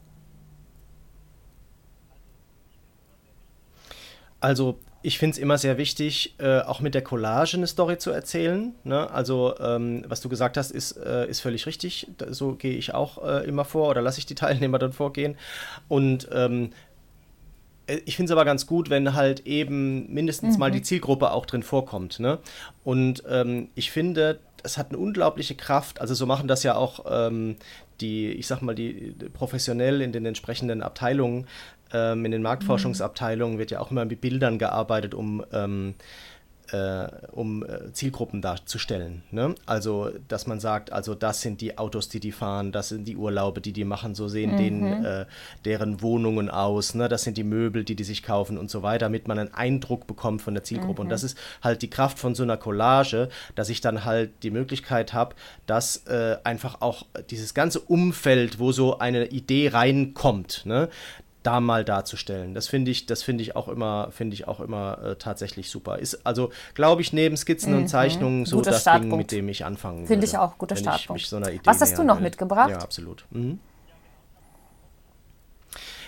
Speaker 2: Also ich finde es immer sehr wichtig, äh, auch mit der Collage eine Story zu erzählen. Ne? Also ähm, was du gesagt hast, ist, äh, ist völlig richtig. so gehe ich auch äh, immer vor oder lasse ich die [laughs] Teilnehmer dann vorgehen. Und ähm, äh, ich finde es aber ganz gut, wenn halt eben mindestens mhm. mal die Zielgruppe auch drin vorkommt. Ne? Und ähm, ich finde, es hat eine unglaubliche Kraft. Also so machen das ja auch ähm, die, ich sag mal, die professionell in den entsprechenden Abteilungen, ähm, in den Marktforschungsabteilungen wird ja auch immer mit Bildern gearbeitet, um ähm, äh, um äh, Zielgruppen darzustellen. Ne? Also, dass man sagt, also das sind die Autos, die die fahren, das sind die Urlaube, die die machen, so sehen mhm. denen, äh, deren Wohnungen aus, ne? das sind die Möbel, die die sich kaufen und so weiter, damit man einen Eindruck bekommt von der Zielgruppe. Mhm. Und das ist halt die Kraft von so einer Collage, dass ich dann halt die Möglichkeit habe, dass äh, einfach auch dieses ganze Umfeld, wo so eine Idee reinkommt, ne? Da mal darzustellen. Das finde ich, das finde ich auch immer, finde ich auch immer äh, tatsächlich super. Ist also, glaube ich, neben Skizzen mhm. und Zeichnungen so guter das Startpunkt. Ding, mit dem ich anfangen
Speaker 1: Finde ich auch guter Startpunkt. So Was hast du noch will. mitgebracht?
Speaker 2: Ja, absolut. Mhm.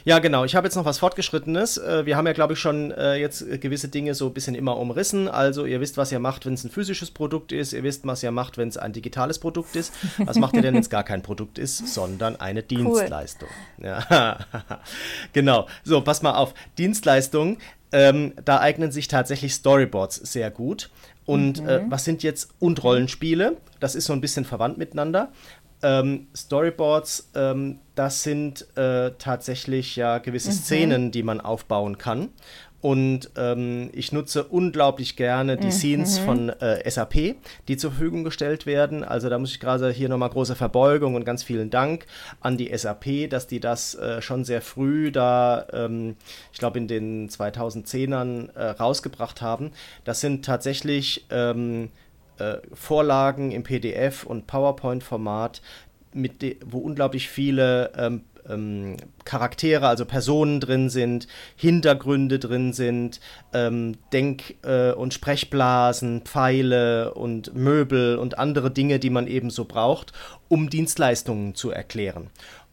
Speaker 2: Ja, genau. Ich habe jetzt noch was Fortgeschrittenes. Äh, wir haben ja, glaube ich, schon äh, jetzt gewisse Dinge so ein bisschen immer umrissen. Also ihr wisst, was ihr macht, wenn es ein physisches Produkt ist. Ihr wisst, was ihr macht, wenn es ein digitales Produkt ist. Was macht ihr denn, wenn es gar kein Produkt ist, sondern eine Dienstleistung? Cool. Ja. [laughs] genau. So, pass mal auf. Dienstleistungen, ähm, da eignen sich tatsächlich Storyboards sehr gut. Und mhm. äh, was sind jetzt und Rollenspiele? Das ist so ein bisschen verwandt miteinander. Ähm, Storyboards, ähm, das sind äh, tatsächlich ja gewisse mhm. Szenen, die man aufbauen kann. Und ähm, ich nutze unglaublich gerne die mhm. Scenes von äh, SAP, die zur Verfügung gestellt werden. Also da muss ich gerade hier nochmal große Verbeugung und ganz vielen Dank an die SAP, dass die das äh, schon sehr früh da, ähm, ich glaube in den 2010ern äh, rausgebracht haben. Das sind tatsächlich ähm, äh, Vorlagen im PDF und PowerPoint-Format, wo unglaublich viele ähm, ähm, Charaktere, also Personen drin sind, Hintergründe drin sind, ähm, Denk- äh, und Sprechblasen, Pfeile und Möbel und andere Dinge, die man eben so braucht, um Dienstleistungen zu erklären.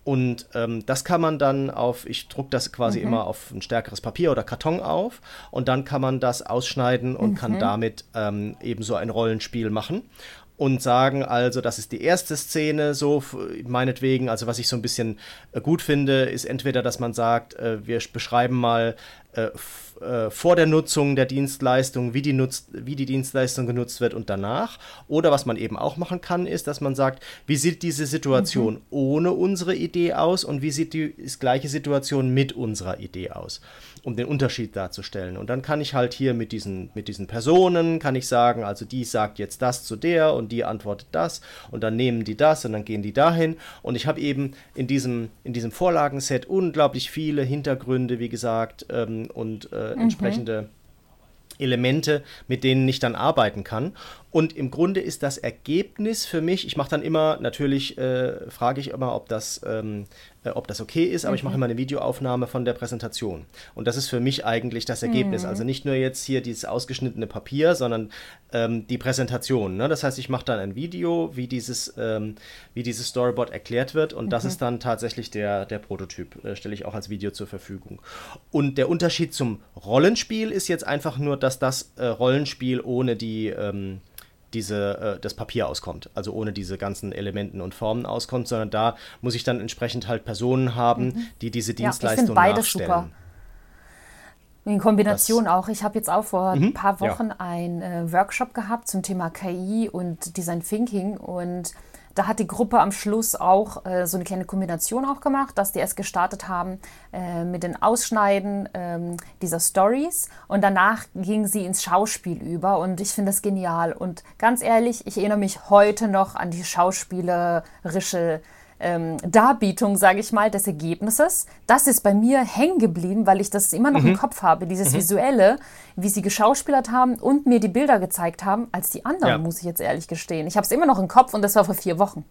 Speaker 2: Und ähm, das kann man dann auf, ich drucke das quasi mhm. immer auf ein stärkeres Papier oder Karton auf und dann kann man das ausschneiden und mhm. kann damit ähm, eben so ein Rollenspiel machen und sagen also, das ist die erste Szene, so meinetwegen, also was ich so ein bisschen äh, gut finde, ist entweder, dass man sagt, äh, wir beschreiben mal äh, vor der Nutzung der Dienstleistung, wie die, nutzt, wie die Dienstleistung genutzt wird und danach. Oder was man eben auch machen kann, ist, dass man sagt, wie sieht diese Situation mhm. ohne unsere Idee aus und wie sieht die gleiche Situation mit unserer Idee aus um den Unterschied darzustellen. Und dann kann ich halt hier mit diesen, mit diesen Personen, kann ich sagen, also die sagt jetzt das zu der und die antwortet das und dann nehmen die das und dann gehen die dahin. Und ich habe eben in diesem, in diesem Vorlagenset unglaublich viele Hintergründe, wie gesagt, ähm, und äh, mhm. entsprechende Elemente, mit denen ich dann arbeiten kann. Und im Grunde ist das Ergebnis für mich, ich mache dann immer, natürlich äh, frage ich immer, ob das, ähm, äh, ob das okay ist, aber mhm. ich mache immer eine Videoaufnahme von der Präsentation. Und das ist für mich eigentlich das Ergebnis. Mhm. Also nicht nur jetzt hier dieses ausgeschnittene Papier, sondern ähm, die Präsentation. Ne? Das heißt, ich mache dann ein Video, wie dieses, ähm, wie dieses Storyboard erklärt wird und mhm. das ist dann tatsächlich der, der Prototyp. Äh, stelle ich auch als Video zur Verfügung. Und der Unterschied zum Rollenspiel ist jetzt einfach nur, dass das äh, Rollenspiel ohne die ähm, diese, äh, das Papier auskommt, also ohne diese ganzen Elementen und Formen auskommt, sondern da muss ich dann entsprechend halt Personen haben, mhm. die diese Dienstleistung ja, ich beides nachstellen. Super.
Speaker 1: In Kombination das, auch. Ich habe jetzt auch vor mhm, ein paar Wochen ja. einen äh, Workshop gehabt zum Thema KI und Design Thinking und da hat die Gruppe am Schluss auch äh, so eine kleine Kombination auch gemacht, dass die erst gestartet haben äh, mit den Ausschneiden ähm, dieser Stories. Und danach gingen sie ins Schauspiel über. Und ich finde das genial. Und ganz ehrlich, ich erinnere mich heute noch an die schauspielerische ähm, Darbietung, sage ich mal, des Ergebnisses. Das ist bei mir hängen geblieben, weil ich das immer noch mhm. im Kopf habe, dieses mhm. Visuelle, wie sie geschauspielert haben und mir die Bilder gezeigt haben, als die anderen, ja. muss ich jetzt ehrlich gestehen. Ich habe es immer noch im Kopf und das war vor vier Wochen.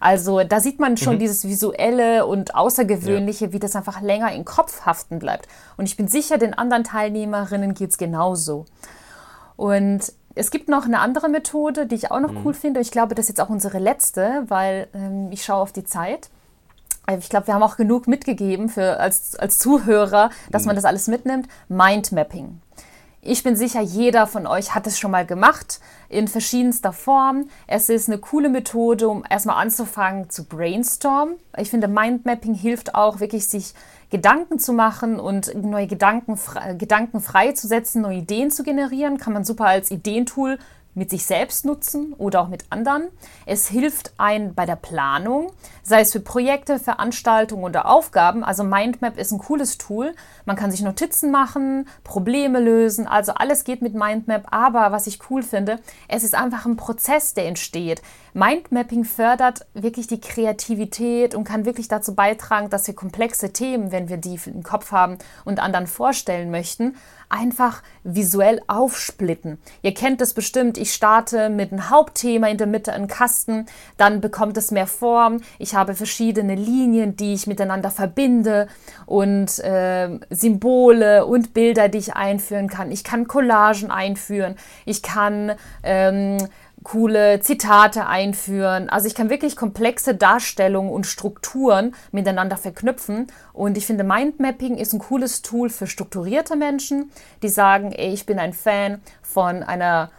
Speaker 1: Also da sieht man schon mhm. dieses Visuelle und Außergewöhnliche, ja. wie das einfach länger im Kopf haften bleibt. Und ich bin sicher, den anderen Teilnehmerinnen geht es genauso. Und es gibt noch eine andere Methode, die ich auch noch mhm. cool finde. Ich glaube, das ist jetzt auch unsere letzte, weil ähm, ich schaue auf die Zeit. Äh, ich glaube, wir haben auch genug mitgegeben für, als, als Zuhörer, dass mhm. man das alles mitnimmt. Mindmapping. Ich bin sicher, jeder von euch hat es schon mal gemacht, in verschiedenster Form. Es ist eine coole Methode, um erstmal anzufangen zu brainstormen. Ich finde, Mindmapping hilft auch wirklich, sich Gedanken zu machen und neue Gedanken, Gedanken freizusetzen, neue Ideen zu generieren. Kann man super als Ideentool mit sich selbst nutzen oder auch mit anderen. Es hilft ein bei der Planung, sei es für Projekte, Veranstaltungen oder Aufgaben. Also Mindmap ist ein cooles Tool. Man kann sich Notizen machen, Probleme lösen, also alles geht mit Mindmap. Aber was ich cool finde, es ist einfach ein Prozess, der entsteht. Mindmapping fördert wirklich die Kreativität und kann wirklich dazu beitragen, dass wir komplexe Themen, wenn wir die im Kopf haben und anderen vorstellen möchten, einfach visuell aufsplitten. Ihr kennt es bestimmt, ich starte mit einem Hauptthema in der Mitte einen Kasten, dann bekommt es mehr Form. Ich habe verschiedene Linien, die ich miteinander verbinde und äh, Symbole und Bilder, die ich einführen kann. Ich kann Collagen einführen. Ich kann ähm, coole Zitate einführen. Also ich kann wirklich komplexe Darstellungen und Strukturen miteinander verknüpfen. Und ich finde, Mindmapping ist ein cooles Tool für strukturierte Menschen, die sagen, ey, ich bin ein Fan von einer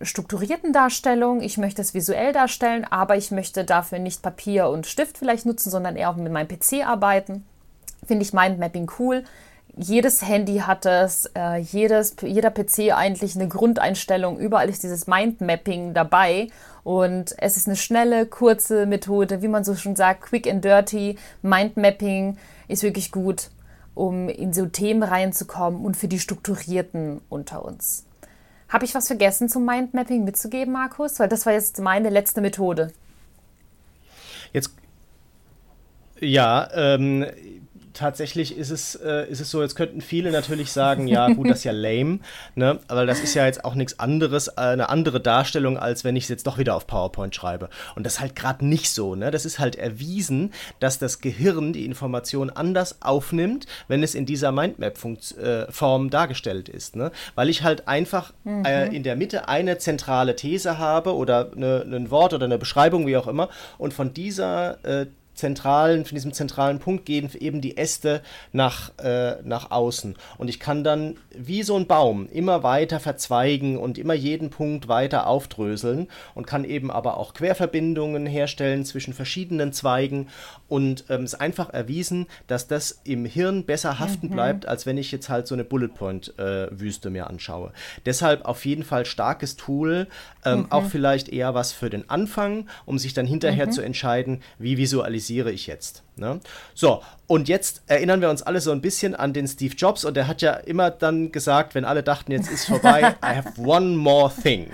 Speaker 1: strukturierten Darstellung. Ich möchte es visuell darstellen, aber ich möchte dafür nicht Papier und Stift vielleicht nutzen, sondern eher auch mit meinem PC arbeiten. Finde ich Mindmapping cool jedes Handy hat es, äh, jedes, jeder PC eigentlich eine Grundeinstellung, überall ist dieses Mindmapping dabei und es ist eine schnelle, kurze Methode, wie man so schon sagt, quick and dirty. Mindmapping ist wirklich gut, um in so Themen reinzukommen und für die Strukturierten unter uns. Habe ich was vergessen zum Mindmapping mitzugeben, Markus? Weil das war jetzt meine letzte Methode.
Speaker 2: Jetzt ja, ähm, tatsächlich ist es, äh, ist es so, jetzt könnten viele natürlich sagen, ja gut, das ist ja lame, ne? aber das ist ja jetzt auch nichts anderes, äh, eine andere Darstellung, als wenn ich es jetzt doch wieder auf PowerPoint schreibe. Und das ist halt gerade nicht so. Ne? Das ist halt erwiesen, dass das Gehirn die Information anders aufnimmt, wenn es in dieser Mindmap-Form äh, dargestellt ist. Ne? Weil ich halt einfach mhm. äh, in der Mitte eine zentrale These habe oder eine, ein Wort oder eine Beschreibung, wie auch immer, und von dieser äh, zentralen, von diesem zentralen Punkt gehen eben die Äste nach, äh, nach außen. Und ich kann dann wie so ein Baum immer weiter verzweigen und immer jeden Punkt weiter aufdröseln und kann eben aber auch Querverbindungen herstellen zwischen verschiedenen Zweigen. Und ähm, es ist einfach erwiesen, dass das im Hirn besser haften mhm. bleibt, als wenn ich jetzt halt so eine Bullet Point-Wüste äh, mir anschaue. Deshalb auf jeden Fall starkes Tool, ähm, mhm. auch vielleicht eher was für den Anfang, um sich dann hinterher mhm. zu entscheiden, wie visualisiere realisiere ich jetzt. Ne? So, und jetzt erinnern wir uns alle so ein bisschen an den Steve Jobs und der hat ja immer dann gesagt, wenn alle dachten, jetzt ist vorbei, [laughs] I have one more thing.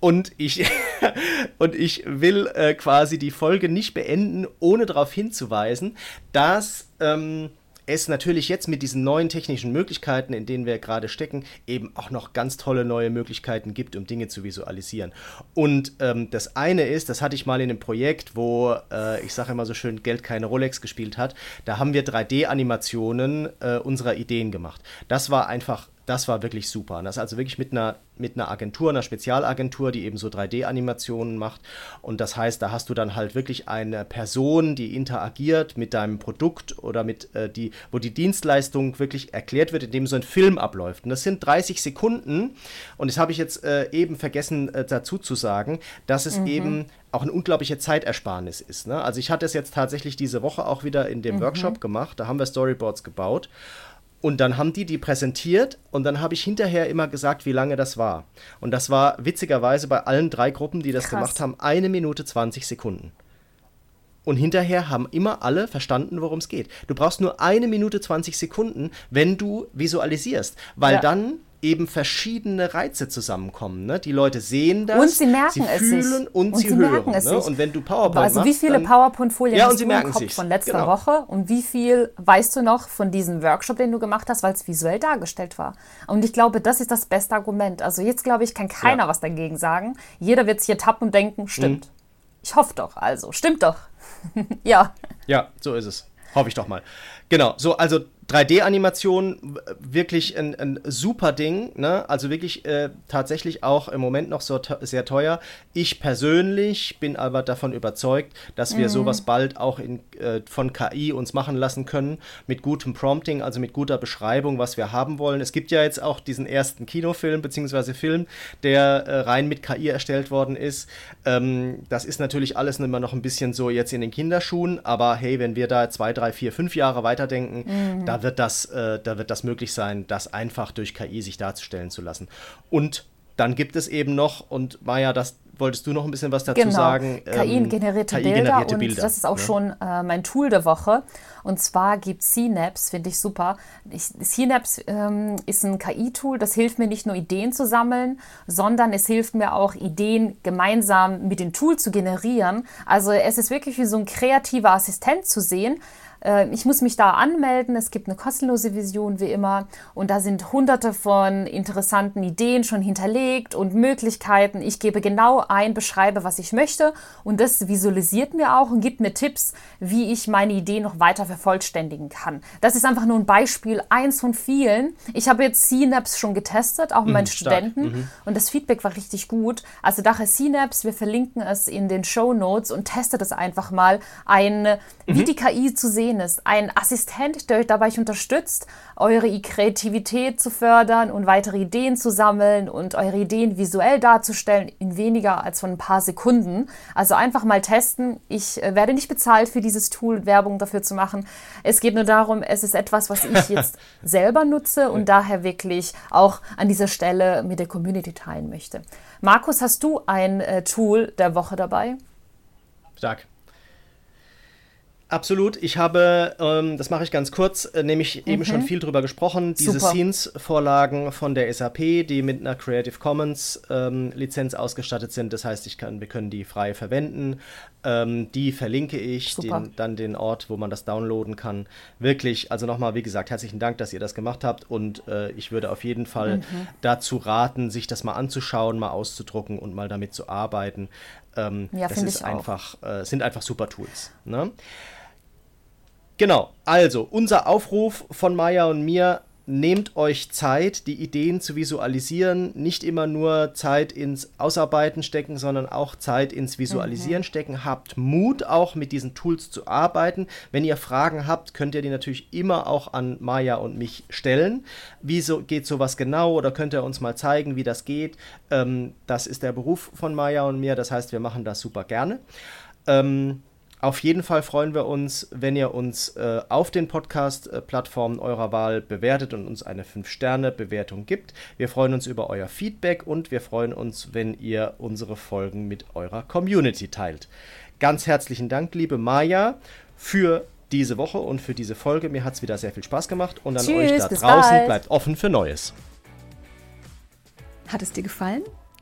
Speaker 2: Und ich, [laughs] und ich will äh, quasi die Folge nicht beenden, ohne darauf hinzuweisen, dass ähm, es natürlich jetzt mit diesen neuen technischen Möglichkeiten, in denen wir gerade stecken, eben auch noch ganz tolle neue Möglichkeiten gibt, um Dinge zu visualisieren. Und ähm, das eine ist, das hatte ich mal in einem Projekt, wo äh, ich sage immer so schön, Geld keine Rolex gespielt hat. Da haben wir 3D-Animationen äh, unserer Ideen gemacht. Das war einfach das war wirklich super. das ist also wirklich mit einer, mit einer Agentur, einer Spezialagentur, die eben so 3D-Animationen macht. Und das heißt, da hast du dann halt wirklich eine Person, die interagiert mit deinem Produkt oder mit äh, die, wo die Dienstleistung wirklich erklärt wird, indem so ein Film abläuft. Und das sind 30 Sekunden. Und das habe ich jetzt äh, eben vergessen äh, dazu zu sagen, dass es mhm. eben auch eine unglaubliche Zeitersparnis ist. Ne? Also ich hatte es jetzt tatsächlich diese Woche auch wieder in dem mhm. Workshop gemacht. Da haben wir Storyboards gebaut. Und dann haben die die präsentiert und dann habe ich hinterher immer gesagt, wie lange das war. Und das war witzigerweise bei allen drei Gruppen, die das Krass. gemacht haben, eine Minute 20 Sekunden. Und hinterher haben immer alle verstanden, worum es geht. Du brauchst nur eine Minute 20 Sekunden, wenn du visualisierst, weil ja. dann eben verschiedene Reize zusammenkommen. Ne? Die Leute sehen das,
Speaker 1: und sie merken
Speaker 2: sie fühlen
Speaker 1: es sich.
Speaker 2: und, und sie, sie hören.
Speaker 1: Es
Speaker 2: ne? Und wenn du PowerPoint
Speaker 1: Also
Speaker 2: machst,
Speaker 1: wie viele PowerPoint-Folien
Speaker 2: ja,
Speaker 1: hast du im Kopf sich's. von letzter genau. Woche und wie viel weißt du noch von diesem Workshop, den du gemacht hast, weil es visuell dargestellt war? Und ich glaube, das ist das beste Argument. Also jetzt glaube ich, kann keiner ja. was dagegen sagen. Jeder wird sich hier tappen und denken, stimmt. Mhm. Ich hoffe doch, also stimmt doch. [laughs] ja.
Speaker 2: Ja, so ist es. Hoffe ich doch mal. Genau, so, also 3D-Animation, wirklich ein, ein, super Ding, ne? Also wirklich äh, tatsächlich auch im Moment noch so sehr teuer. Ich persönlich bin aber davon überzeugt, dass wir mhm. sowas bald auch in, äh, von KI uns machen lassen können, mit gutem Prompting, also mit guter Beschreibung, was wir haben wollen. Es gibt ja jetzt auch diesen ersten Kinofilm bzw. Film, der äh, rein mit KI erstellt worden ist. Ähm, das ist natürlich alles immer noch ein bisschen so jetzt in den Kinderschuhen, aber hey, wenn wir da zwei, drei, vier, fünf Jahre weiterdenken, mhm. Da wird das, äh, da wird das möglich sein, das einfach durch KI sich darzustellen zu lassen. Und dann gibt es eben noch, und Maja, das wolltest du noch ein bisschen was dazu
Speaker 1: genau.
Speaker 2: sagen?
Speaker 1: KI-generierte KI Bilder. und Bilder. Das ist auch ne? schon äh, mein Tool der Woche. Und zwar gibt Synapse, finde ich super. Ich, Synapse ähm, ist ein KI-Tool, das hilft mir nicht nur Ideen zu sammeln, sondern es hilft mir auch, Ideen gemeinsam mit dem Tool zu generieren. Also es ist wirklich wie so ein kreativer Assistent zu sehen, ich muss mich da anmelden. Es gibt eine kostenlose Vision wie immer und da sind hunderte von interessanten Ideen schon hinterlegt und Möglichkeiten. Ich gebe genau ein, beschreibe, was ich möchte und das visualisiert mir auch und gibt mir Tipps, wie ich meine Idee noch weiter vervollständigen kann. Das ist einfach nur ein Beispiel, eins von vielen. Ich habe jetzt Synapse schon getestet, auch mit mhm, meinen Studenten mhm. und das Feedback war richtig gut. Also daher Synapse, wir verlinken es in den Show Notes und testet es einfach mal, ein, mhm. wie die KI zu sehen ist. Ein Assistent, der euch dabei unterstützt, eure Kreativität zu fördern und weitere Ideen zu sammeln und eure Ideen visuell darzustellen in weniger als von ein paar Sekunden. Also einfach mal testen. Ich äh, werde nicht bezahlt für dieses Tool, Werbung dafür zu machen. Es geht nur darum, es ist etwas, was ich [laughs] jetzt selber nutze und daher wirklich auch an dieser Stelle mit der Community teilen möchte. Markus, hast du ein äh, Tool der Woche dabei?
Speaker 2: Stark. Absolut. Ich habe, ähm, das mache ich ganz kurz, äh, nämlich mhm. eben schon viel drüber gesprochen, diese Scenes-Vorlagen von der SAP, die mit einer Creative Commons ähm, Lizenz ausgestattet sind. Das heißt, ich kann, wir können die frei verwenden. Ähm, die verlinke ich, den, dann den Ort, wo man das downloaden kann. Wirklich, also nochmal, wie gesagt, herzlichen Dank, dass ihr das gemacht habt und äh, ich würde auf jeden Fall mhm. dazu raten, sich das mal anzuschauen, mal auszudrucken und mal damit zu arbeiten. Ähm, ja, das ist einfach, äh, sind einfach super Tools. Ne? Genau, also unser Aufruf von Maya und mir, nehmt euch Zeit, die Ideen zu visualisieren, nicht immer nur Zeit ins Ausarbeiten stecken, sondern auch Zeit ins Visualisieren mhm. stecken. Habt Mut, auch mit diesen Tools zu arbeiten. Wenn ihr Fragen habt, könnt ihr die natürlich immer auch an Maya und mich stellen. Wieso geht sowas genau oder könnt ihr uns mal zeigen, wie das geht? Ähm, das ist der Beruf von Maya und mir, das heißt, wir machen das super gerne. Ähm, auf jeden Fall freuen wir uns, wenn ihr uns äh, auf den Podcast-Plattformen eurer Wahl bewertet und uns eine 5-Sterne-Bewertung gibt. Wir freuen uns über euer Feedback und wir freuen uns, wenn ihr unsere Folgen mit eurer Community teilt. Ganz herzlichen Dank, liebe Maja, für diese Woche und für diese Folge. Mir hat es wieder sehr viel Spaß gemacht und an Tschüss, euch da draußen bald. bleibt offen für Neues.
Speaker 3: Hat es dir gefallen?